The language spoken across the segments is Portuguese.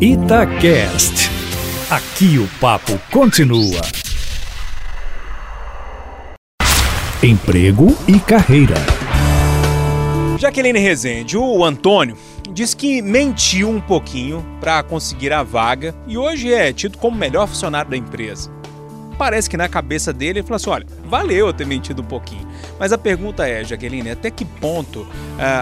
Itacast. Aqui o papo continua. Emprego e carreira. Jaqueline Rezende, o Antônio diz que mentiu um pouquinho para conseguir a vaga e hoje é tido como melhor funcionário da empresa. Parece que na cabeça dele ele falou assim: olha, valeu eu ter mentido um pouquinho. Mas a pergunta é, Jaqueline, até que ponto uh,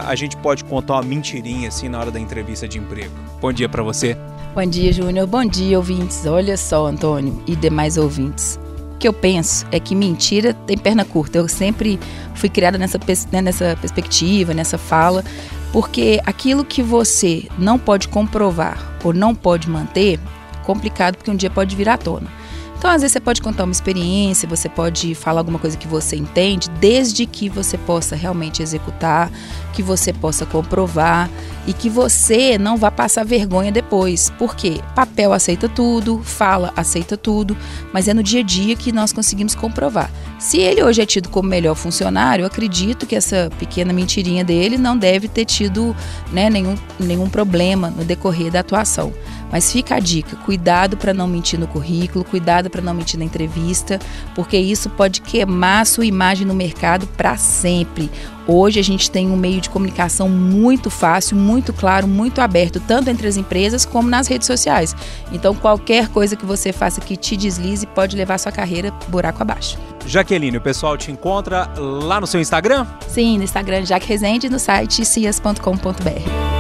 a gente pode contar uma mentirinha assim na hora da entrevista de emprego? Bom dia para você. Bom dia, Júnior. Bom dia, ouvintes. Olha só, Antônio e demais ouvintes. O que eu penso é que mentira tem perna curta. Eu sempre fui criada nessa, né, nessa perspectiva, nessa fala, porque aquilo que você não pode comprovar ou não pode manter, complicado porque um dia pode vir à tona. Então, às vezes, você pode contar uma experiência, você pode falar alguma coisa que você entende, desde que você possa realmente executar, que você possa comprovar e que você não vá passar vergonha depois. Porque papel aceita tudo, fala aceita tudo, mas é no dia a dia que nós conseguimos comprovar. Se ele hoje é tido como melhor funcionário, acredito que essa pequena mentirinha dele não deve ter tido né, nenhum, nenhum problema no decorrer da atuação. Mas fica a dica: cuidado para não mentir no currículo, cuidado para não mentir na entrevista, porque isso pode queimar a sua imagem no mercado para sempre. Hoje a gente tem um meio de comunicação muito fácil, muito claro, muito aberto, tanto entre as empresas como nas redes sociais. Então, qualquer coisa que você faça que te deslize pode levar sua carreira buraco abaixo. Jaqueline, o pessoal te encontra lá no seu Instagram? Sim, no Instagram Jaque Rezende e no site cias.com.br.